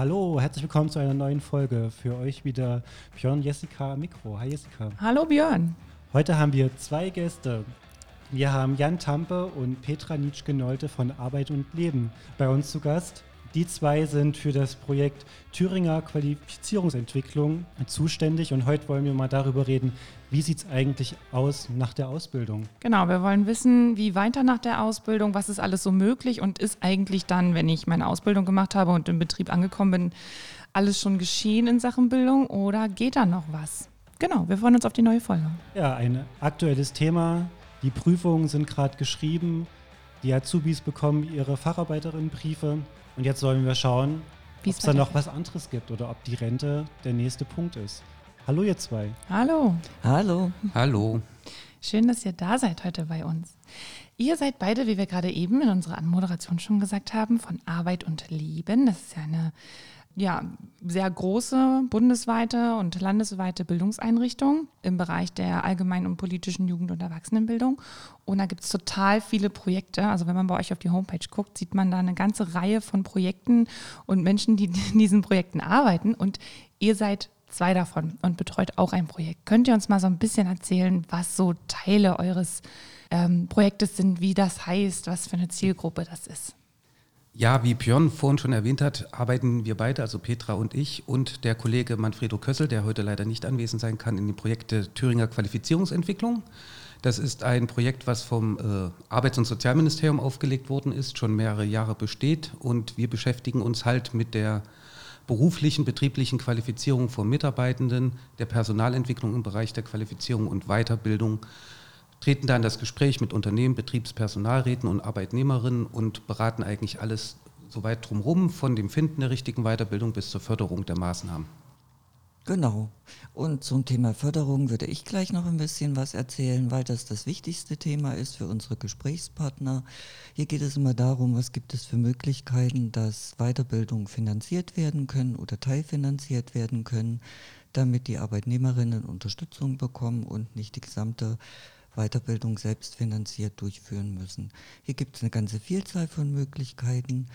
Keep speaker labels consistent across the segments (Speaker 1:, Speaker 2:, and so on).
Speaker 1: Hallo, herzlich willkommen zu einer neuen Folge. Für euch wieder Björn, Jessica Mikro. Hi Jessica.
Speaker 2: Hallo Björn.
Speaker 1: Heute haben wir zwei Gäste. Wir haben Jan Tampe und Petra Nitschke-Nolte von Arbeit und Leben bei uns zu Gast. Die zwei sind für das Projekt Thüringer Qualifizierungsentwicklung zuständig und heute wollen wir mal darüber reden, wie sieht es eigentlich aus nach der Ausbildung?
Speaker 2: Genau, wir wollen wissen, wie weiter nach der Ausbildung, was ist alles so möglich und ist eigentlich dann, wenn ich meine Ausbildung gemacht habe und im Betrieb angekommen bin, alles schon geschehen in Sachen Bildung oder geht da noch was? Genau, wir freuen uns auf die neue Folge.
Speaker 1: Ja, ein aktuelles Thema. Die Prüfungen sind gerade geschrieben. Die Azubis bekommen ihre Facharbeiterinnenbriefe. Und jetzt sollen wir schauen, ob es da noch was anderes gibt oder ob die Rente der nächste Punkt ist. Hallo ihr zwei.
Speaker 2: Hallo.
Speaker 3: Hallo.
Speaker 4: Hallo.
Speaker 2: Schön, dass ihr da seid heute bei uns. Ihr seid beide, wie wir gerade eben in unserer Anmoderation schon gesagt haben, von Arbeit und Leben. Das ist ja eine ja, sehr große bundesweite und landesweite Bildungseinrichtung im Bereich der allgemeinen und politischen Jugend- und Erwachsenenbildung. Und da gibt es total viele Projekte. Also wenn man bei euch auf die Homepage guckt, sieht man da eine ganze Reihe von Projekten und Menschen, die in diesen Projekten arbeiten. Und ihr seid zwei davon und betreut auch ein Projekt. Könnt ihr uns mal so ein bisschen erzählen, was so Teile eures ähm, Projektes sind, wie das heißt, was für eine Zielgruppe das ist?
Speaker 4: Ja, wie Björn vorhin schon erwähnt hat, arbeiten wir beide, also Petra und ich und der Kollege Manfredo Kössel, der heute leider nicht anwesend sein kann, in den Projekte Thüringer Qualifizierungsentwicklung. Das ist ein Projekt, was vom äh, Arbeits- und Sozialministerium aufgelegt worden ist, schon mehrere Jahre besteht und wir beschäftigen uns halt mit der beruflichen, betrieblichen Qualifizierung von Mitarbeitenden, der Personalentwicklung im Bereich der Qualifizierung und Weiterbildung treten da in das Gespräch mit Unternehmen, Betriebspersonalräten und Arbeitnehmerinnen und beraten eigentlich alles soweit drumherum, von dem Finden der richtigen Weiterbildung bis zur Förderung der Maßnahmen.
Speaker 3: Genau. Und zum Thema Förderung würde ich gleich noch ein bisschen was erzählen, weil das das wichtigste Thema ist für unsere Gesprächspartner. Hier geht es immer darum, was gibt es für Möglichkeiten, dass Weiterbildung finanziert werden können oder teilfinanziert werden können, damit die Arbeitnehmerinnen Unterstützung bekommen und nicht die gesamte Weiterbildung selbst finanziert durchführen müssen. Hier gibt es eine ganze Vielzahl von Möglichkeiten.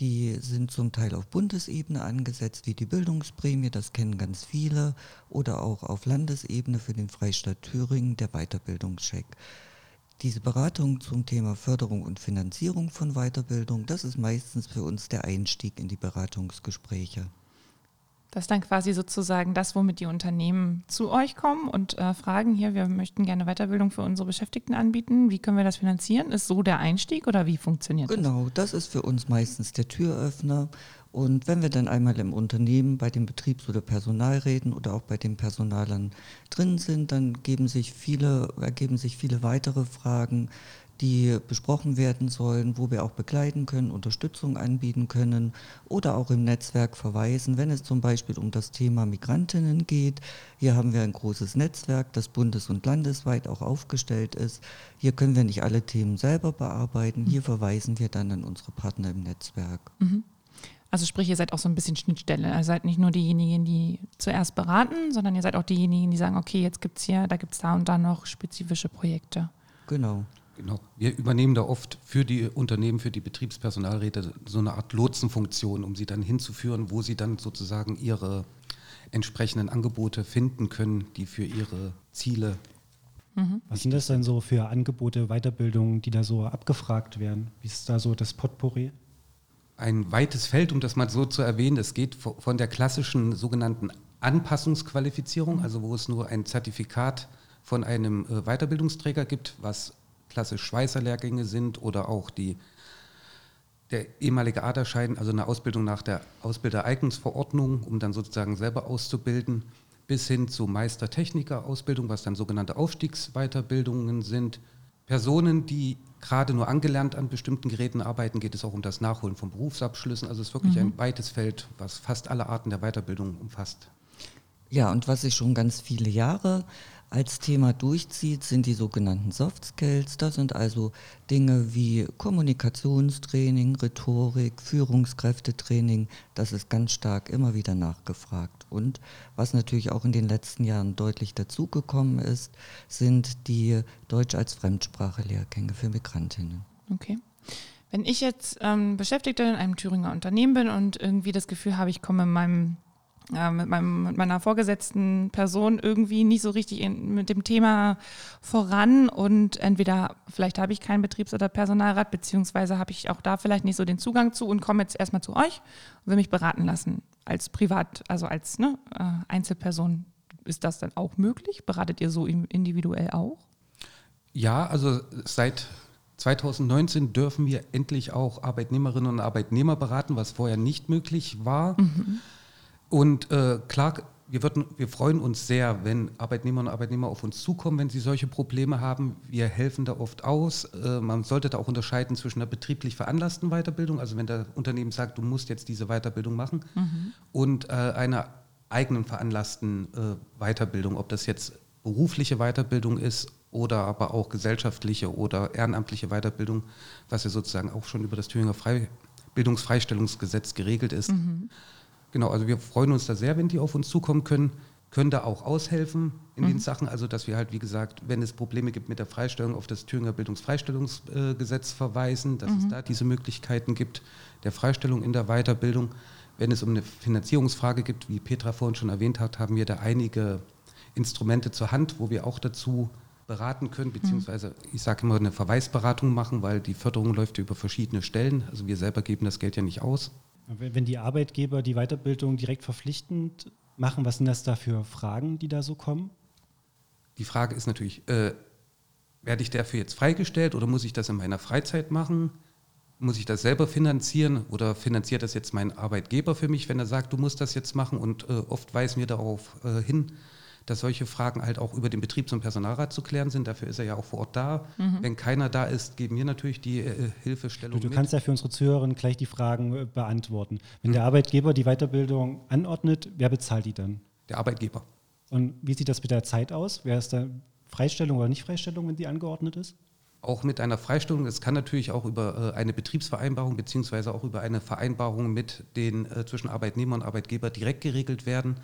Speaker 3: Die sind zum Teil auf Bundesebene angesetzt, wie die Bildungsprämie, das kennen ganz viele, oder auch auf Landesebene für den Freistaat Thüringen der Weiterbildungscheck. Diese Beratung zum Thema Förderung und Finanzierung von Weiterbildung, das ist meistens für uns der Einstieg in die Beratungsgespräche.
Speaker 2: Das ist dann quasi sozusagen das, womit die Unternehmen zu euch kommen und äh, fragen, hier, wir möchten gerne Weiterbildung für unsere Beschäftigten anbieten. Wie können wir das finanzieren? Ist so der Einstieg oder wie funktioniert
Speaker 3: genau, das? Genau, das ist für uns meistens der Türöffner. Und wenn wir dann einmal im Unternehmen bei den Betriebs- oder Personalräten oder auch bei den Personalern drin sind, dann geben sich viele, ergeben sich viele weitere Fragen, die besprochen werden sollen, wo wir auch begleiten können, Unterstützung anbieten können oder auch im Netzwerk verweisen, wenn es zum Beispiel um das Thema Migrantinnen geht. Hier haben wir ein großes Netzwerk, das bundes- und landesweit auch aufgestellt ist. Hier können wir nicht alle Themen selber bearbeiten. Hier verweisen wir dann an unsere Partner im Netzwerk.
Speaker 2: Mhm. Also sprich, ihr seid auch so ein bisschen Schnittstelle. Ihr seid nicht nur diejenigen, die zuerst beraten, sondern ihr seid auch diejenigen, die sagen, okay, jetzt gibt es hier, da gibt es da und da noch spezifische Projekte.
Speaker 3: Genau.
Speaker 4: Genau. Wir übernehmen da oft für die Unternehmen, für die Betriebspersonalräte so eine Art Lotsenfunktion, um sie dann hinzuführen, wo sie dann sozusagen ihre entsprechenden Angebote finden können, die für ihre Ziele.
Speaker 1: Mhm. Was sind das denn so für Angebote, Weiterbildungen, die da so abgefragt werden? Wie ist da so das Potpourri?
Speaker 4: Ein weites Feld, um das mal so zu erwähnen. Es geht von der klassischen sogenannten Anpassungsqualifizierung, also wo es nur ein Zertifikat von einem äh, Weiterbildungsträger gibt, was klassisch Schweißerlehrgänge sind oder auch die, der ehemalige Aderschein, also eine Ausbildung nach der Ausbildereignungsverordnung, um dann sozusagen selber auszubilden, bis hin zu Meistertechniker-Ausbildung, was dann sogenannte Aufstiegsweiterbildungen sind. Personen, die gerade nur angelernt an bestimmten Geräten arbeiten, geht es auch um das Nachholen von Berufsabschlüssen. Also es ist wirklich mhm. ein weites Feld, was fast alle Arten der Weiterbildung umfasst.
Speaker 3: Ja, und was ich schon ganz viele Jahre als Thema durchzieht, sind die sogenannten Soft Skills. Das sind also Dinge wie Kommunikationstraining, Rhetorik, Führungskräftetraining. Das ist ganz stark immer wieder nachgefragt. Und was natürlich auch in den letzten Jahren deutlich dazugekommen ist, sind die Deutsch als Fremdsprache-Lehrgänge für Migrantinnen.
Speaker 2: Okay. Wenn ich jetzt ähm, Beschäftigter in einem Thüringer Unternehmen bin und irgendwie das Gefühl habe, ich komme in meinem mit, meinem, mit meiner vorgesetzten Person irgendwie nicht so richtig in, mit dem Thema voran und entweder vielleicht habe ich keinen Betriebs- oder Personalrat, beziehungsweise habe ich auch da vielleicht nicht so den Zugang zu und komme jetzt erstmal zu euch und will mich beraten lassen als Privat, also als ne, äh, Einzelperson. Ist das dann auch möglich? Beratet ihr so individuell auch?
Speaker 4: Ja, also seit 2019 dürfen wir endlich auch Arbeitnehmerinnen und Arbeitnehmer beraten, was vorher nicht möglich war. Mhm. Und äh, klar, wir, würden, wir freuen uns sehr, wenn Arbeitnehmerinnen und Arbeitnehmer auf uns zukommen, wenn sie solche Probleme haben. Wir helfen da oft aus. Äh, man sollte da auch unterscheiden zwischen einer betrieblich veranlassten Weiterbildung, also wenn der Unternehmen sagt, du musst jetzt diese Weiterbildung machen, mhm. und äh, einer eigenen veranlassten äh, Weiterbildung, ob das jetzt berufliche Weiterbildung ist oder aber auch gesellschaftliche oder ehrenamtliche Weiterbildung, was ja sozusagen auch schon über das Thüringer Frei Bildungsfreistellungsgesetz geregelt ist. Mhm. Genau, also wir freuen uns da sehr, wenn die auf uns zukommen können, können da auch aushelfen in mhm. den Sachen, also dass wir halt, wie gesagt, wenn es Probleme gibt mit der Freistellung, auf das Thüringer Bildungsfreistellungsgesetz verweisen, dass mhm. es da diese Möglichkeiten gibt der Freistellung in der Weiterbildung. Wenn es um eine Finanzierungsfrage gibt, wie Petra vorhin schon erwähnt hat, haben wir da einige Instrumente zur Hand, wo wir auch dazu beraten können, mhm. beziehungsweise ich sage immer eine Verweisberatung machen, weil die Förderung läuft über verschiedene Stellen. Also wir selber geben das Geld ja nicht aus.
Speaker 1: Wenn die Arbeitgeber die Weiterbildung direkt verpflichtend machen, was sind das da für Fragen, die da so kommen?
Speaker 4: Die Frage ist natürlich, äh, werde ich dafür jetzt freigestellt oder muss ich das in meiner Freizeit machen? Muss ich das selber finanzieren oder finanziert das jetzt mein Arbeitgeber für mich, wenn er sagt, du musst das jetzt machen? Und äh, oft weisen wir darauf äh, hin, dass solche Fragen halt auch über den Betriebs- und Personalrat zu klären sind. Dafür ist er ja auch vor Ort da. Mhm. Wenn keiner da ist, geben wir natürlich die äh, Hilfestellung.
Speaker 1: Du, du kannst ja für unsere Zuhörerinnen gleich die Fragen äh, beantworten. Wenn mhm. der Arbeitgeber die Weiterbildung anordnet, wer bezahlt die dann?
Speaker 4: Der Arbeitgeber.
Speaker 1: Und wie sieht das mit der Zeit aus? Wer ist da Freistellung oder nicht Freistellung, wenn die angeordnet ist?
Speaker 4: auch mit einer Freistellung. Es kann natürlich auch über äh, eine Betriebsvereinbarung beziehungsweise auch über eine Vereinbarung mit den äh, zwischen Arbeitnehmer und Arbeitgeber direkt geregelt werden,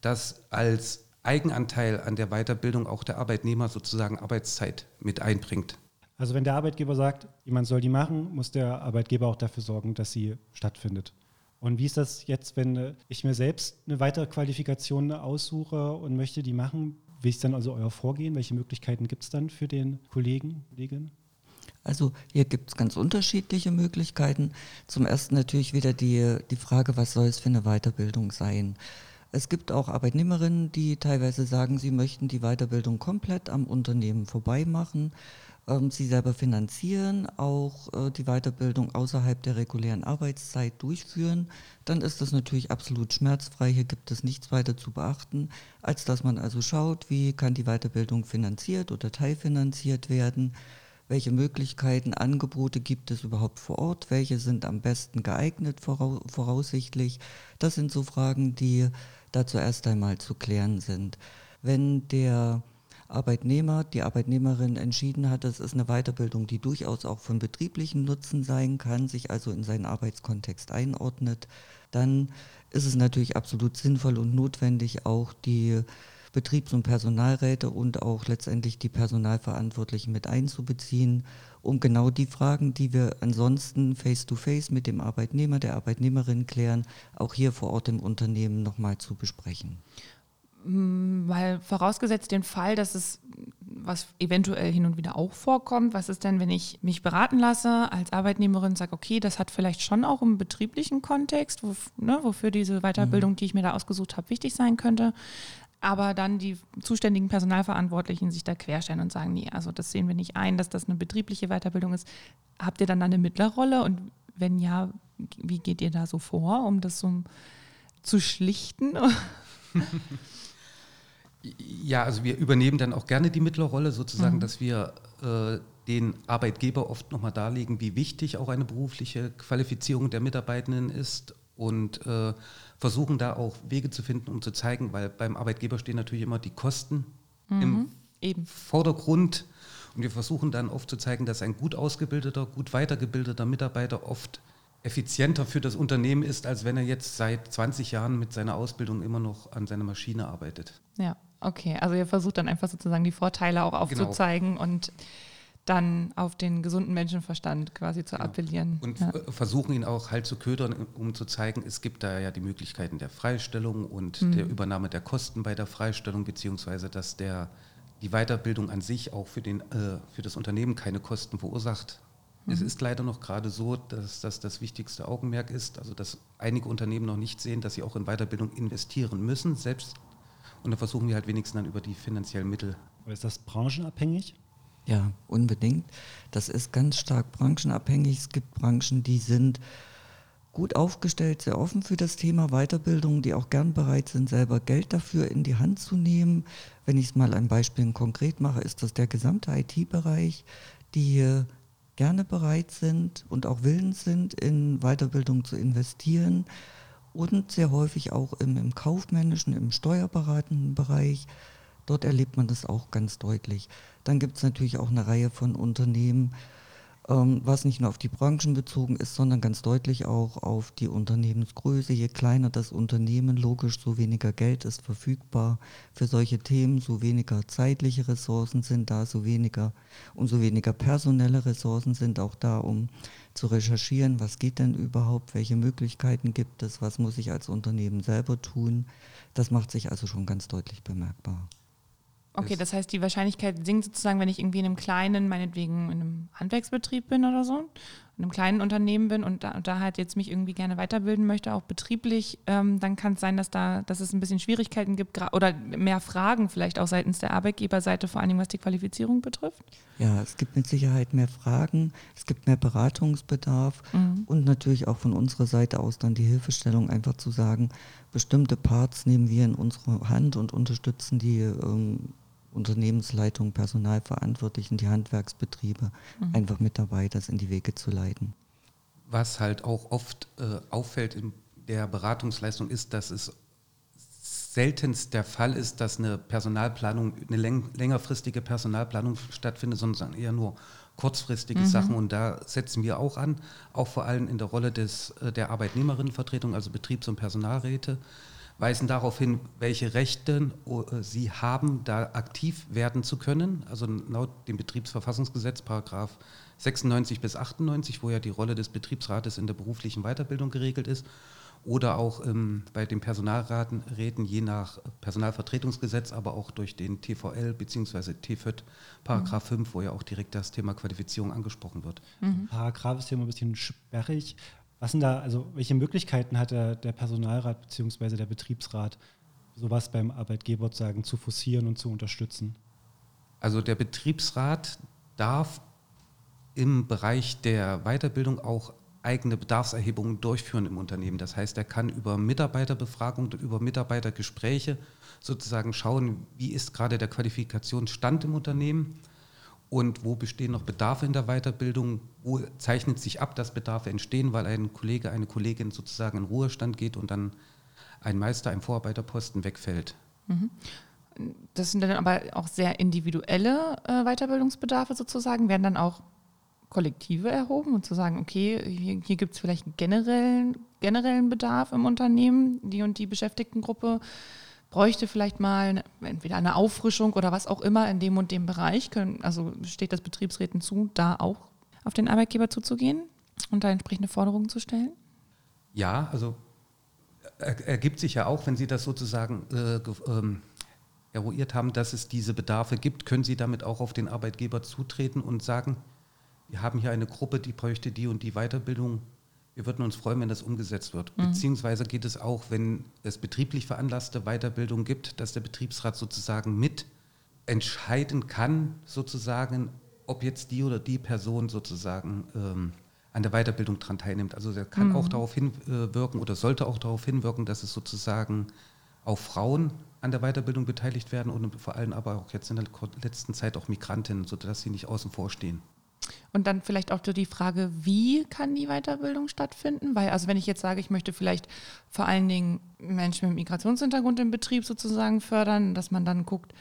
Speaker 4: dass als Eigenanteil an der Weiterbildung auch der Arbeitnehmer sozusagen Arbeitszeit mit einbringt.
Speaker 1: Also wenn der Arbeitgeber sagt, jemand soll die machen, muss der Arbeitgeber auch dafür sorgen, dass sie stattfindet. Und wie ist das jetzt, wenn äh, ich mir selbst eine Weiterqualifikation aussuche und möchte die machen? Wie ist dann also euer Vorgehen? Welche Möglichkeiten gibt es dann für den Kollegen, Kolleginnen?
Speaker 3: Also hier gibt es ganz unterschiedliche Möglichkeiten. Zum ersten natürlich wieder die, die Frage, was soll es für eine Weiterbildung sein? Es gibt auch Arbeitnehmerinnen, die teilweise sagen, sie möchten die Weiterbildung komplett am Unternehmen vorbei machen. Ähm, sie selber finanzieren, auch äh, die Weiterbildung außerhalb der regulären Arbeitszeit durchführen. Dann ist das natürlich absolut schmerzfrei. Hier gibt es nichts weiter zu beachten, als dass man also schaut, wie kann die Weiterbildung finanziert oder teilfinanziert werden welche Möglichkeiten, Angebote gibt es überhaupt vor Ort, welche sind am besten geeignet voraussichtlich. Das sind so Fragen, die da zuerst einmal zu klären sind. Wenn der Arbeitnehmer, die Arbeitnehmerin entschieden hat, das ist eine Weiterbildung, die durchaus auch von betrieblichem Nutzen sein kann, sich also in seinen Arbeitskontext einordnet, dann ist es natürlich absolut sinnvoll und notwendig, auch die Betriebs- und Personalräte und auch letztendlich die Personalverantwortlichen mit einzubeziehen, um genau die Fragen, die wir ansonsten face-to-face -face mit dem Arbeitnehmer, der Arbeitnehmerin klären, auch hier vor Ort im Unternehmen nochmal zu besprechen.
Speaker 2: Mm, weil vorausgesetzt den Fall, dass es was eventuell hin und wieder auch vorkommt, was ist denn, wenn ich mich beraten lasse als Arbeitnehmerin, sage, okay, das hat vielleicht schon auch im betrieblichen Kontext, wo, ne, wofür diese Weiterbildung, mhm. die ich mir da ausgesucht habe, wichtig sein könnte aber dann die zuständigen Personalverantwortlichen sich da querstellen und sagen, nee, also das sehen wir nicht ein, dass das eine betriebliche Weiterbildung ist. Habt ihr dann eine Mittlerrolle und wenn ja, wie geht ihr da so vor, um das so zu schlichten?
Speaker 4: Ja, also wir übernehmen dann auch gerne die Mittlerrolle, sozusagen, mhm. dass wir äh, den Arbeitgeber oft nochmal darlegen, wie wichtig auch eine berufliche Qualifizierung der Mitarbeitenden ist und äh, versuchen da auch Wege zu finden, um zu zeigen, weil beim Arbeitgeber stehen natürlich immer die Kosten mhm, im eben. Vordergrund. Und wir versuchen dann oft zu zeigen, dass ein gut ausgebildeter, gut weitergebildeter Mitarbeiter oft effizienter für das Unternehmen ist, als wenn er jetzt seit 20 Jahren mit seiner Ausbildung immer noch an seiner Maschine arbeitet.
Speaker 2: Ja, okay. Also ihr versucht dann einfach sozusagen die Vorteile auch genau. aufzuzeigen genau. und dann auf den gesunden Menschenverstand quasi zu appellieren.
Speaker 4: Und
Speaker 2: ja.
Speaker 4: versuchen ihn auch halt zu ködern, um zu zeigen, es gibt da ja die Möglichkeiten der Freistellung und mhm. der Übernahme der Kosten bei der Freistellung, beziehungsweise dass der, die Weiterbildung an sich auch für, den, äh, für das Unternehmen keine Kosten verursacht. Mhm. Es ist leider noch gerade so, dass das das wichtigste Augenmerk ist, also dass einige Unternehmen noch nicht sehen, dass sie auch in Weiterbildung investieren müssen, selbst. Und da versuchen wir halt wenigstens dann über die finanziellen Mittel.
Speaker 1: ist das branchenabhängig?
Speaker 3: Ja, unbedingt. Das ist ganz stark branchenabhängig. Es gibt Branchen, die sind gut aufgestellt, sehr offen für das Thema Weiterbildung, die auch gern bereit sind, selber Geld dafür in die Hand zu nehmen. Wenn ich es mal ein Beispiel konkret mache, ist das der gesamte IT-Bereich, die gerne bereit sind und auch willens sind, in Weiterbildung zu investieren und sehr häufig auch im, im kaufmännischen, im steuerberatenden Bereich. Dort erlebt man das auch ganz deutlich. Dann gibt es natürlich auch eine Reihe von Unternehmen, ähm, was nicht nur auf die Branchen bezogen ist, sondern ganz deutlich auch auf die Unternehmensgröße. Je kleiner das Unternehmen, logisch, so weniger Geld ist verfügbar für solche Themen, so weniger zeitliche Ressourcen sind da, so weniger, umso weniger personelle Ressourcen sind auch da, um zu recherchieren, was geht denn überhaupt, welche Möglichkeiten gibt es, was muss ich als Unternehmen selber tun. Das macht sich also schon ganz deutlich bemerkbar.
Speaker 2: Okay, das heißt, die Wahrscheinlichkeit sinkt sozusagen, wenn ich irgendwie in einem kleinen, meinetwegen in einem Handwerksbetrieb bin oder so, in einem kleinen Unternehmen bin und da, und da halt jetzt mich irgendwie gerne weiterbilden möchte, auch betrieblich, ähm, dann kann es sein, dass da, dass es ein bisschen Schwierigkeiten gibt oder mehr Fragen vielleicht auch seitens der Arbeitgeberseite, vor allem was die Qualifizierung betrifft.
Speaker 3: Ja, es gibt mit Sicherheit mehr Fragen, es gibt mehr Beratungsbedarf mhm. und natürlich auch von unserer Seite aus dann die Hilfestellung, einfach zu sagen, bestimmte Parts nehmen wir in unsere Hand und unterstützen die ähm, Unternehmensleitung, Personalverantwortlichen, die Handwerksbetriebe mhm. einfach mit dabei, das in die Wege zu leiten.
Speaker 4: Was halt auch oft äh, auffällt in der Beratungsleistung ist, dass es seltenst der Fall ist, dass eine Personalplanung, eine läng längerfristige Personalplanung stattfindet, sondern eher nur kurzfristige mhm. Sachen. Und da setzen wir auch an, auch vor allem in der Rolle des, äh, der Arbeitnehmerinnenvertretung, also Betriebs- und Personalräte, weisen darauf hin, welche Rechte äh, sie haben, da aktiv werden zu können. Also laut dem Betriebsverfassungsgesetz, Paragraph 96 bis 98, wo ja die Rolle des Betriebsrates in der beruflichen Weiterbildung geregelt ist. Oder auch ähm, bei den Personalräten je nach Personalvertretungsgesetz, aber auch durch den TVL bzw. TFÖD Paragraph mhm. 5, wo ja auch direkt das Thema Qualifizierung angesprochen wird.
Speaker 1: Mhm. Paragraph ist ja immer ein bisschen sperrig. Was sind da, also welche Möglichkeiten hat der, der Personalrat bzw. der Betriebsrat, sowas beim Arbeitgeber sagen, zu forcieren und zu unterstützen?
Speaker 4: Also der Betriebsrat darf im Bereich der Weiterbildung auch eigene Bedarfserhebungen durchführen im Unternehmen. Das heißt, er kann über Mitarbeiterbefragung, über Mitarbeitergespräche sozusagen schauen, wie ist gerade der Qualifikationsstand im Unternehmen und wo bestehen noch Bedarfe in der Weiterbildung, wo zeichnet sich ab, dass Bedarfe entstehen, weil ein Kollege, eine Kollegin sozusagen in Ruhestand geht und dann ein Meister, ein Vorarbeiterposten wegfällt. Mhm.
Speaker 2: Das sind dann aber auch sehr individuelle äh, Weiterbildungsbedarfe sozusagen, werden dann auch Kollektive erhoben und zu sagen, okay, hier, hier gibt es vielleicht einen generellen, generellen Bedarf im Unternehmen, die und die Beschäftigtengruppe bräuchte vielleicht mal entweder eine Auffrischung oder was auch immer in dem und dem Bereich. Können, also steht das Betriebsräten zu, da auch auf den Arbeitgeber zuzugehen und da entsprechende Forderungen zu stellen?
Speaker 4: Ja, also ergibt sich ja auch, wenn Sie das sozusagen äh, ähm, eruiert haben, dass es diese Bedarfe gibt, können Sie damit auch auf den Arbeitgeber zutreten und sagen, wir haben hier eine Gruppe, die bräuchte die und die Weiterbildung wir würden uns freuen, wenn das umgesetzt wird. Mhm. Beziehungsweise geht es auch, wenn es betrieblich veranlasste Weiterbildung gibt, dass der Betriebsrat sozusagen mit entscheiden kann, sozusagen, ob jetzt die oder die Person sozusagen ähm, an der Weiterbildung daran teilnimmt. Also er kann mhm. auch darauf hinwirken oder sollte auch darauf hinwirken, dass es sozusagen auch Frauen an der Weiterbildung beteiligt werden und vor allem aber auch jetzt in der letzten Zeit auch Migrantinnen, sodass sie nicht außen vor stehen.
Speaker 2: Und dann vielleicht auch die Frage, wie kann die Weiterbildung stattfinden? Weil, also wenn ich jetzt sage, ich möchte vielleicht vor allen Dingen Menschen mit Migrationshintergrund im Betrieb sozusagen fördern, dass man dann guckt,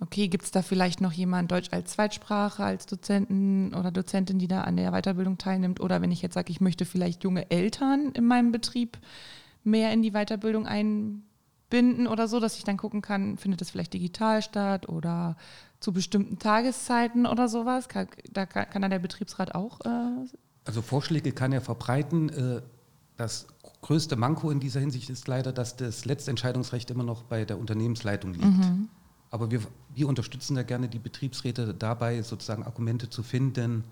Speaker 2: okay, gibt es da vielleicht noch jemand Deutsch als Zweitsprache, als Dozenten oder Dozentin, die da an der Weiterbildung teilnimmt? Oder wenn ich jetzt sage, ich möchte vielleicht junge Eltern in meinem Betrieb mehr in die Weiterbildung einbinden, einbinden oder so, dass ich dann gucken kann, findet das vielleicht digital statt oder zu bestimmten Tageszeiten oder sowas? Kann, da kann, kann dann der Betriebsrat auch. Äh
Speaker 4: also Vorschläge kann er verbreiten. Äh, das größte Manko in dieser Hinsicht ist leider, dass das letzte Entscheidungsrecht immer noch bei der Unternehmensleitung liegt. Mhm. Aber wir, wir unterstützen da gerne die Betriebsräte dabei, sozusagen Argumente zu finden,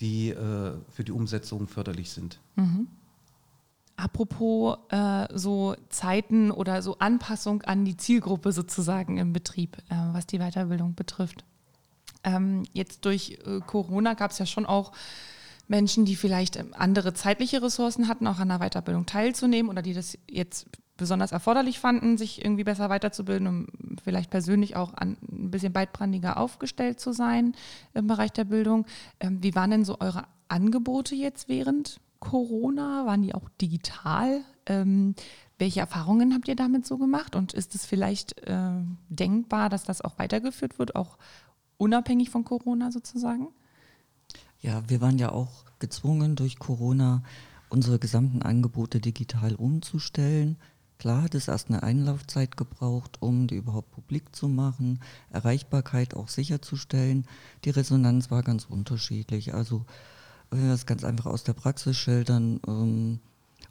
Speaker 4: die äh, für die Umsetzung förderlich sind.
Speaker 2: Mhm. Apropos äh, so Zeiten oder so Anpassung an die Zielgruppe sozusagen im Betrieb, äh, was die Weiterbildung betrifft. Ähm, jetzt durch äh, Corona gab es ja schon auch Menschen, die vielleicht ähm, andere zeitliche Ressourcen hatten, auch an der Weiterbildung teilzunehmen oder die das jetzt besonders erforderlich fanden, sich irgendwie besser weiterzubilden, um vielleicht persönlich auch an, ein bisschen beidbrandiger aufgestellt zu sein im Bereich der Bildung. Ähm, wie waren denn so eure Angebote jetzt während Corona? Waren die auch digital? Ähm, welche Erfahrungen habt ihr damit so gemacht? Und ist es vielleicht äh, denkbar, dass das auch weitergeführt wird, auch unabhängig von Corona sozusagen?
Speaker 3: Ja, wir waren ja auch gezwungen durch Corona unsere gesamten Angebote digital umzustellen. Klar hat es erst eine Einlaufzeit gebraucht, um die überhaupt publik zu machen, Erreichbarkeit auch sicherzustellen. Die Resonanz war ganz unterschiedlich. Also wenn wir es ganz einfach aus der Praxis schildern, ähm,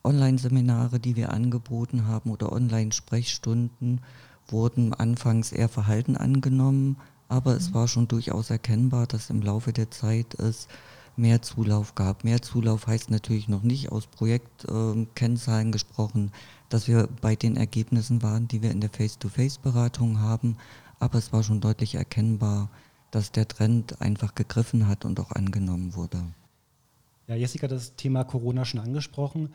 Speaker 3: Online-Seminare, die wir angeboten haben oder Online-Sprechstunden, wurden anfangs eher verhalten angenommen, aber es mhm. war schon durchaus erkennbar, dass im Laufe der Zeit es mehr Zulauf gab. Mehr Zulauf heißt natürlich noch nicht aus Projektkennzahlen äh, gesprochen, dass wir bei den Ergebnissen waren, die wir in der Face-to-Face-Beratung haben, aber es war schon deutlich erkennbar, dass der Trend einfach gegriffen hat und auch angenommen wurde.
Speaker 1: Ja, Jessica hat das Thema Corona schon angesprochen.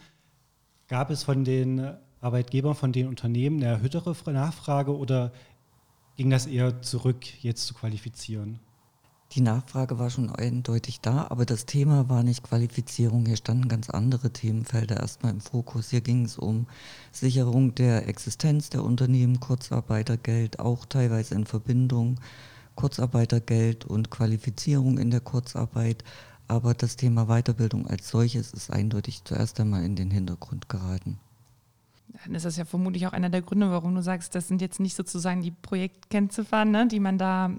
Speaker 1: Gab es von den Arbeitgebern, von den Unternehmen eine erhöhtere Nachfrage oder ging das eher zurück, jetzt zu qualifizieren?
Speaker 3: Die Nachfrage war schon eindeutig da, aber das Thema war nicht Qualifizierung. Hier standen ganz andere Themenfelder erstmal im Fokus. Hier ging es um Sicherung der Existenz der Unternehmen, Kurzarbeitergeld, auch teilweise in Verbindung Kurzarbeitergeld und Qualifizierung in der Kurzarbeit. Aber das Thema Weiterbildung als solches ist eindeutig zuerst einmal in den Hintergrund geraten.
Speaker 2: Dann ist das ja vermutlich auch einer der Gründe, warum du sagst, das sind jetzt nicht sozusagen die Projektkennziffern, ne, die man da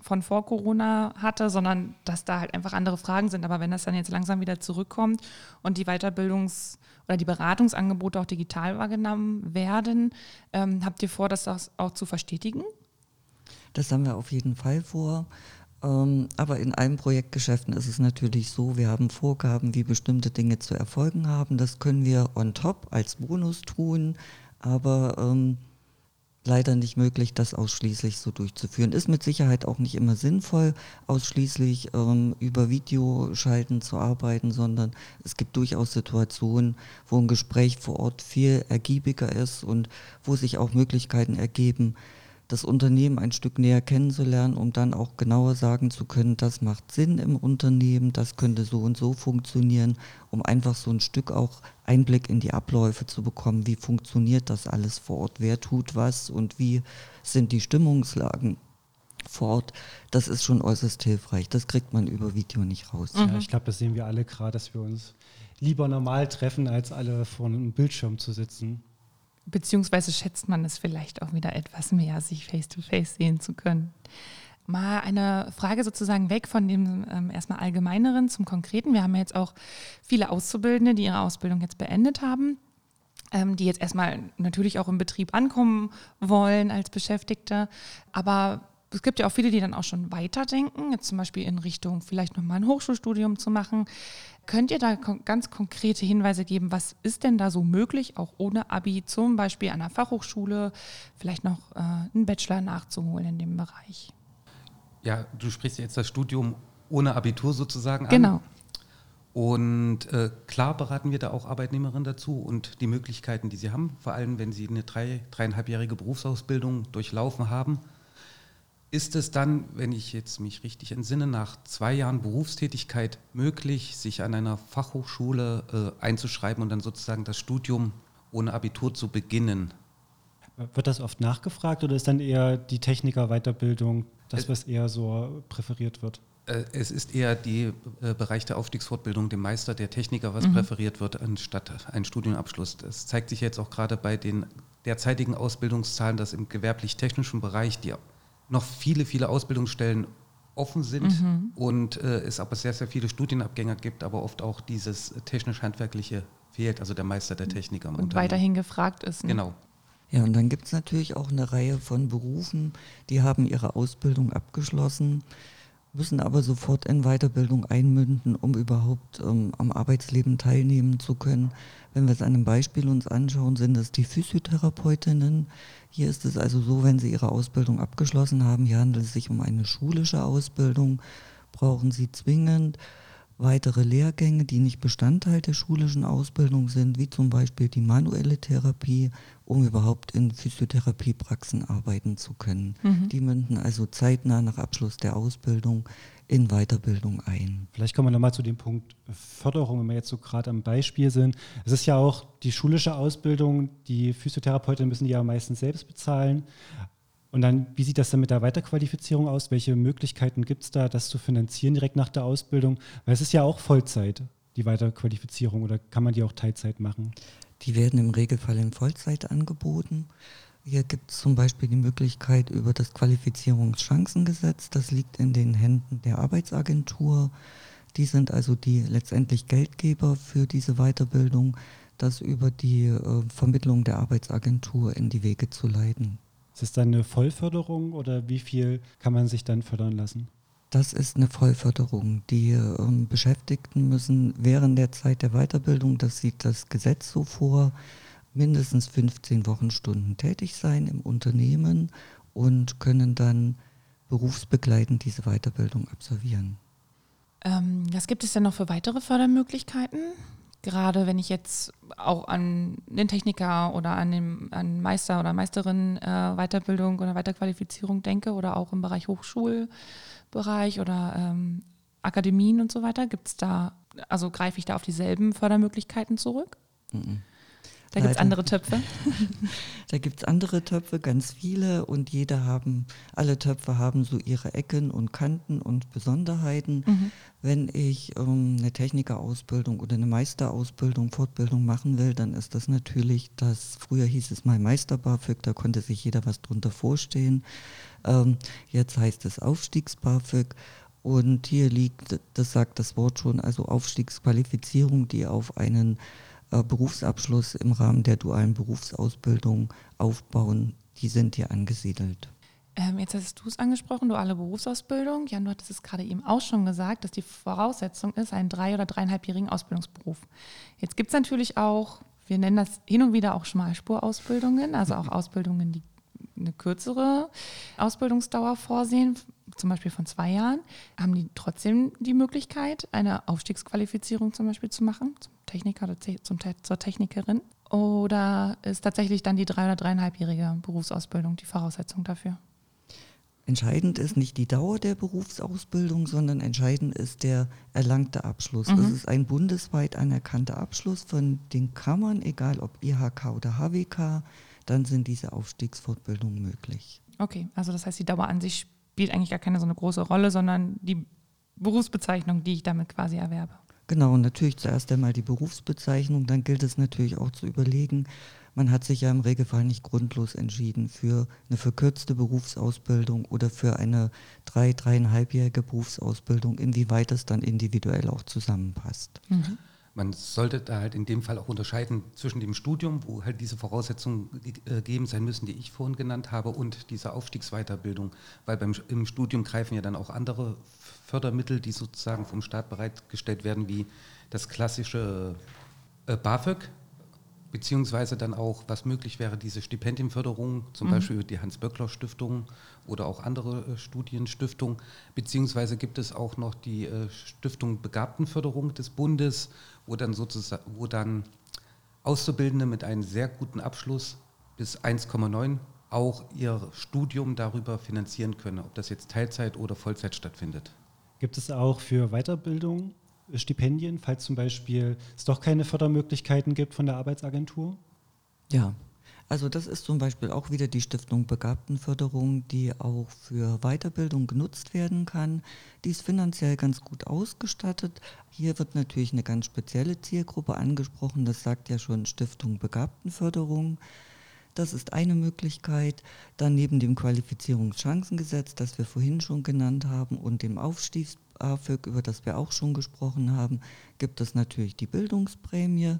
Speaker 2: von vor Corona hatte, sondern dass da halt einfach andere Fragen sind. Aber wenn das dann jetzt langsam wieder zurückkommt und die Weiterbildungs- oder die Beratungsangebote auch digital wahrgenommen werden, ähm, habt ihr vor, das auch zu verstetigen?
Speaker 3: Das haben wir auf jeden Fall vor. Ähm, aber in allen Projektgeschäften ist es natürlich so, wir haben Vorgaben, wie bestimmte Dinge zu erfolgen haben. Das können wir on top als Bonus tun, aber ähm, leider nicht möglich, das ausschließlich so durchzuführen. Ist mit Sicherheit auch nicht immer sinnvoll, ausschließlich ähm, über Videoschalten zu arbeiten, sondern es gibt durchaus Situationen, wo ein Gespräch vor Ort viel ergiebiger ist und wo sich auch Möglichkeiten ergeben, das Unternehmen ein Stück näher kennenzulernen, um dann auch genauer sagen zu können, das macht Sinn im Unternehmen, das könnte so und so funktionieren, um einfach so ein Stück auch Einblick in die Abläufe zu bekommen, wie funktioniert das alles vor Ort, wer tut was und wie sind die Stimmungslagen vor Ort. Das ist schon äußerst hilfreich. Das kriegt man über Video nicht raus.
Speaker 1: Mhm. Ja, ich glaube, das sehen wir alle gerade, dass wir uns lieber normal treffen, als alle vor einem Bildschirm zu sitzen.
Speaker 2: Beziehungsweise schätzt man es vielleicht auch wieder etwas mehr, sich face-to-face -face sehen zu können. Mal eine Frage sozusagen weg von dem ähm, erstmal allgemeineren zum Konkreten. Wir haben ja jetzt auch viele Auszubildende, die ihre Ausbildung jetzt beendet haben, ähm, die jetzt erstmal natürlich auch im Betrieb ankommen wollen als Beschäftigte. Aber es gibt ja auch viele, die dann auch schon weiterdenken, jetzt zum Beispiel in Richtung vielleicht nochmal ein Hochschulstudium zu machen. Könnt ihr da ganz konkrete Hinweise geben, was ist denn da so möglich, auch ohne Abi, zum Beispiel an der Fachhochschule, vielleicht noch äh, einen Bachelor nachzuholen in dem Bereich?
Speaker 4: Ja, du sprichst jetzt das Studium ohne Abitur sozusagen
Speaker 2: an. Genau.
Speaker 4: Und äh, klar beraten wir da auch Arbeitnehmerinnen dazu und die Möglichkeiten, die sie haben, vor allem wenn sie eine drei, dreieinhalbjährige Berufsausbildung durchlaufen haben ist es dann, wenn ich jetzt mich richtig entsinne, nach zwei Jahren Berufstätigkeit möglich, sich an einer Fachhochschule äh, einzuschreiben und dann sozusagen das Studium ohne Abitur zu beginnen?
Speaker 1: Wird das oft nachgefragt oder ist dann eher die Techniker-Weiterbildung das, was eher so präferiert wird?
Speaker 4: Äh, es ist eher der äh, Bereich der Aufstiegsfortbildung, dem Meister, der Techniker, was mhm. präferiert wird, anstatt ein Studienabschluss. Das zeigt sich jetzt auch gerade bei den derzeitigen Ausbildungszahlen, dass im gewerblich-technischen Bereich die noch viele, viele Ausbildungsstellen offen sind mhm. und äh, es aber sehr, sehr viele Studienabgänger gibt, aber oft auch dieses technisch-handwerkliche fehlt, also der Meister der Techniker.
Speaker 2: Und Unternehmen. weiterhin gefragt ist.
Speaker 4: Ne? Genau.
Speaker 3: Ja, und dann gibt es natürlich auch eine Reihe von Berufen, die haben ihre Ausbildung abgeschlossen, müssen aber sofort in Weiterbildung einmünden, um überhaupt ähm, am Arbeitsleben teilnehmen zu können. Wenn wir es an einem Beispiel uns anschauen, sind es die Physiotherapeutinnen. Hier ist es also so, wenn sie ihre Ausbildung abgeschlossen haben, hier handelt es sich um eine schulische Ausbildung, brauchen sie zwingend weitere Lehrgänge, die nicht Bestandteil der schulischen Ausbildung sind, wie zum Beispiel die manuelle Therapie, um überhaupt in Physiotherapiepraxen arbeiten zu können. Mhm. Die münden also zeitnah nach Abschluss der Ausbildung in Weiterbildung ein.
Speaker 1: Vielleicht kommen wir nochmal zu dem Punkt Förderung, wenn wir jetzt so gerade am Beispiel sind. Es ist ja auch die schulische Ausbildung, die Physiotherapeuten müssen die ja meistens selbst bezahlen. Und dann, wie sieht das dann mit der Weiterqualifizierung aus? Welche Möglichkeiten gibt es da, das zu finanzieren direkt nach der Ausbildung? Weil es ist ja auch Vollzeit, die Weiterqualifizierung, oder kann man die auch Teilzeit machen?
Speaker 3: Die werden im Regelfall in Vollzeit angeboten. Hier gibt es zum Beispiel die Möglichkeit über das Qualifizierungschancengesetz. Das liegt in den Händen der Arbeitsagentur. Die sind also die letztendlich Geldgeber für diese Weiterbildung, das über die äh, Vermittlung der Arbeitsagentur in die Wege zu leiten.
Speaker 1: Ist es dann eine Vollförderung oder wie viel kann man sich dann fördern lassen?
Speaker 3: Das ist eine Vollförderung. Die ähm, Beschäftigten müssen während der Zeit der Weiterbildung, das sieht das Gesetz so vor, mindestens 15 Wochenstunden tätig sein im Unternehmen und können dann berufsbegleitend diese Weiterbildung absolvieren.
Speaker 2: Ähm, was gibt es denn noch für weitere Fördermöglichkeiten? Gerade wenn ich jetzt auch an den Techniker oder an den an Meister oder Meisterin äh, Weiterbildung oder Weiterqualifizierung denke oder auch im Bereich Hochschulbereich oder ähm, Akademien und so weiter, gibt es da, also greife ich da auf dieselben Fördermöglichkeiten zurück? Mhm. Da gibt es andere Töpfe.
Speaker 3: da gibt es andere Töpfe, ganz viele und jeder haben, alle Töpfe haben so ihre Ecken und Kanten und Besonderheiten. Mhm. Wenn ich ähm, eine Technikerausbildung oder eine Meisterausbildung, Fortbildung machen will, dann ist das natürlich das, früher hieß es mal Meister-BAföG, da konnte sich jeder was drunter vorstellen. Ähm, jetzt heißt es Aufstiegs-BAföG. Und hier liegt, das sagt das Wort schon, also Aufstiegsqualifizierung, die auf einen Berufsabschluss im Rahmen der dualen Berufsausbildung aufbauen, die sind hier angesiedelt.
Speaker 2: Ähm, jetzt hast du es angesprochen, duale Berufsausbildung. Jan, du hattest es gerade eben auch schon gesagt, dass die Voraussetzung ist, einen drei- oder dreieinhalbjährigen Ausbildungsberuf. Jetzt gibt es natürlich auch, wir nennen das hin und wieder auch Schmalspurausbildungen, also auch Ausbildungen, die eine kürzere Ausbildungsdauer vorsehen, zum Beispiel von zwei Jahren, haben die trotzdem die Möglichkeit, eine Aufstiegsqualifizierung zum Beispiel zu machen, zum Techniker oder zum, zur Technikerin? Oder ist tatsächlich dann die drei- oder dreieinhalbjährige Berufsausbildung die Voraussetzung dafür?
Speaker 3: Entscheidend ist nicht die Dauer der Berufsausbildung, sondern entscheidend ist der erlangte Abschluss. Mhm. Es ist ein bundesweit anerkannter Abschluss von den Kammern, egal ob IHK oder HWK, dann sind diese Aufstiegsfortbildungen möglich.
Speaker 2: Okay, also das heißt, die Dauer an sich spielt eigentlich gar keine so eine große Rolle, sondern die Berufsbezeichnung, die ich damit quasi erwerbe.
Speaker 3: Genau, natürlich zuerst einmal die Berufsbezeichnung, dann gilt es natürlich auch zu überlegen, man hat sich ja im Regelfall nicht grundlos entschieden für eine verkürzte Berufsausbildung oder für eine drei, dreieinhalbjährige Berufsausbildung, inwieweit das dann individuell auch zusammenpasst. Mhm.
Speaker 4: Man sollte da halt in dem Fall auch unterscheiden zwischen dem Studium, wo halt diese Voraussetzungen äh, gegeben sein müssen, die ich vorhin genannt habe, und dieser Aufstiegsweiterbildung. Weil beim, im Studium greifen ja dann auch andere Fördermittel, die sozusagen vom Staat bereitgestellt werden, wie das klassische äh, BAföG, beziehungsweise dann auch, was möglich wäre, diese Stipendienförderung, zum mhm. Beispiel die Hans-Böckler-Stiftung oder auch andere äh, Studienstiftungen, beziehungsweise gibt es auch noch die Stiftung Begabtenförderung des Bundes, wo dann sozusagen, wo dann Auszubildende mit einem sehr guten Abschluss bis 1,9 auch ihr Studium darüber finanzieren können, ob das jetzt Teilzeit oder Vollzeit stattfindet.
Speaker 1: Gibt es auch für Weiterbildung Stipendien, falls zum Beispiel es doch keine Fördermöglichkeiten gibt von der Arbeitsagentur?
Speaker 3: Ja, Also das ist zum Beispiel auch wieder die Stiftung Begabtenförderung, die auch für Weiterbildung genutzt werden kann. Die ist finanziell ganz gut ausgestattet. Hier wird natürlich eine ganz spezielle Zielgruppe angesprochen. Das sagt ja schon Stiftung Begabtenförderung. Das ist eine Möglichkeit. Dann neben dem Qualifizierungschancengesetz, das wir vorhin schon genannt haben, und dem Aufstiegs über das wir auch schon gesprochen haben, gibt es natürlich die Bildungsprämie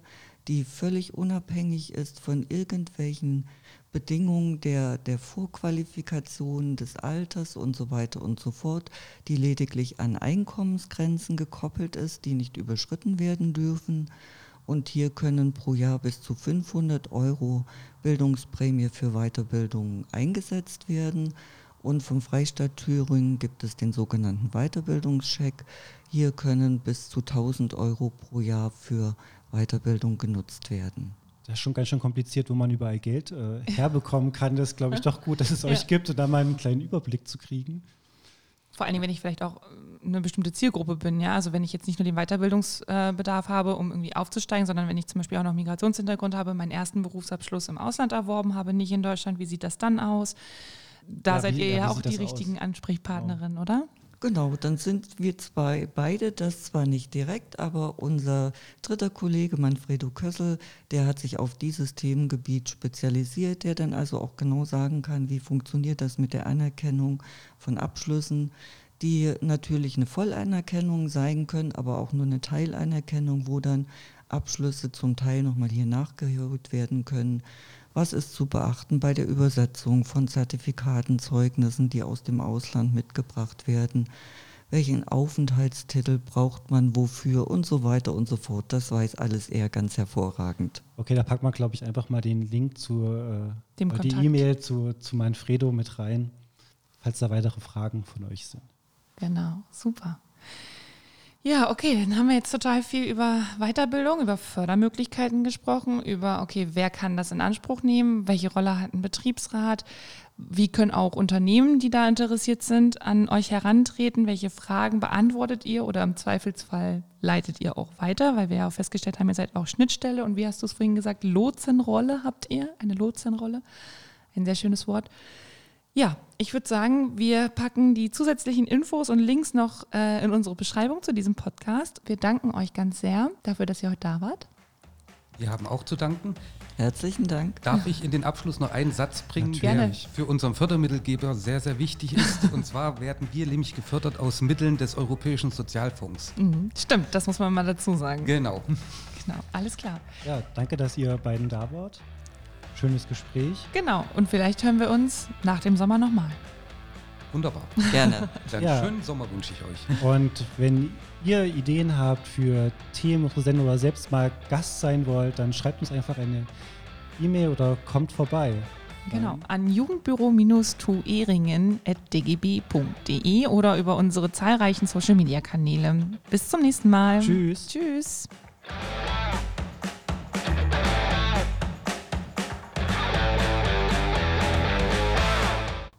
Speaker 3: die völlig unabhängig ist von irgendwelchen Bedingungen der, der Vorqualifikation, des Alters und so weiter und so fort, die lediglich an Einkommensgrenzen gekoppelt ist, die nicht überschritten werden dürfen. Und hier können pro Jahr bis zu 500 Euro Bildungsprämie für Weiterbildung eingesetzt werden. Und vom Freistaat Thüringen gibt es den sogenannten Weiterbildungscheck. Hier können bis zu 1000 Euro pro Jahr für Weiterbildung genutzt werden.
Speaker 1: Das ist schon ganz schön kompliziert, wo man überall Geld äh, herbekommen kann. Das ist, glaube ich, doch gut, dass es ja. euch gibt und da mal einen kleinen Überblick zu kriegen.
Speaker 2: Vor allen Dingen, wenn ich vielleicht auch äh, eine bestimmte Zielgruppe bin, ja. Also wenn ich jetzt nicht nur den Weiterbildungsbedarf habe, um irgendwie aufzusteigen, sondern wenn ich zum Beispiel auch noch Migrationshintergrund habe, meinen ersten Berufsabschluss im Ausland erworben habe, nicht in Deutschland, wie sieht das dann aus? Da ja, seid wie, ihr ja, ja auch die richtigen aus? Ansprechpartnerin, genau. oder?
Speaker 3: Genau, dann sind wir zwei beide, das zwar nicht direkt, aber unser dritter Kollege Manfredo Kössel, der hat sich auf dieses Themengebiet spezialisiert, der dann also auch genau sagen kann, wie funktioniert das mit der Anerkennung von Abschlüssen, die natürlich eine Vollanerkennung sein können, aber auch nur eine Teilanerkennung, wo dann Abschlüsse zum Teil nochmal hier nachgeholt werden können. Was ist zu beachten bei der Übersetzung von Zertifikaten, Zeugnissen, die aus dem Ausland mitgebracht werden? Welchen Aufenthaltstitel braucht man wofür und so weiter und so fort. Das weiß alles eher ganz hervorragend.
Speaker 1: Okay, da packt man, glaube ich, einfach mal den Link zu äh, Dem die E-Mail zu, zu Manfredo mit rein, falls da weitere Fragen von euch sind.
Speaker 2: Genau, super. Ja, okay, dann haben wir jetzt total viel über Weiterbildung, über Fördermöglichkeiten gesprochen, über, okay, wer kann das in Anspruch nehmen, welche Rolle hat ein Betriebsrat, wie können auch Unternehmen, die da interessiert sind, an euch herantreten, welche Fragen beantwortet ihr? Oder im Zweifelsfall leitet ihr auch weiter, weil wir ja auch festgestellt haben, ihr seid auch Schnittstelle. Und wie hast du es vorhin gesagt, Lotsenrolle habt ihr, eine Lotsenrolle, ein sehr schönes Wort. Ja, ich würde sagen, wir packen die zusätzlichen Infos und Links noch äh, in unsere Beschreibung zu diesem Podcast. Wir danken euch ganz sehr dafür, dass ihr heute da wart.
Speaker 4: Wir haben auch zu danken.
Speaker 3: Herzlichen Dank.
Speaker 4: Darf ich in den Abschluss noch einen Satz bringen, der für unseren Fördermittelgeber sehr, sehr wichtig ist? Und zwar werden wir nämlich gefördert aus Mitteln des Europäischen Sozialfonds.
Speaker 2: Mhm, stimmt, das muss man mal dazu sagen.
Speaker 4: Genau.
Speaker 2: Genau, alles klar.
Speaker 1: Ja, danke, dass ihr beiden da wart schönes Gespräch.
Speaker 2: Genau. Und vielleicht hören wir uns nach dem Sommer nochmal.
Speaker 4: Wunderbar.
Speaker 3: Gerne.
Speaker 4: Dann ja. schönen Sommer wünsche ich euch.
Speaker 1: Und wenn ihr Ideen habt für Themen oder Sendung oder selbst mal Gast sein wollt, dann schreibt uns einfach eine E-Mail oder kommt vorbei.
Speaker 2: Genau, an jugendbüro-tueringen.dgb.de oder über unsere zahlreichen Social-Media-Kanäle. Bis zum nächsten Mal.
Speaker 1: Tschüss.
Speaker 2: Tschüss.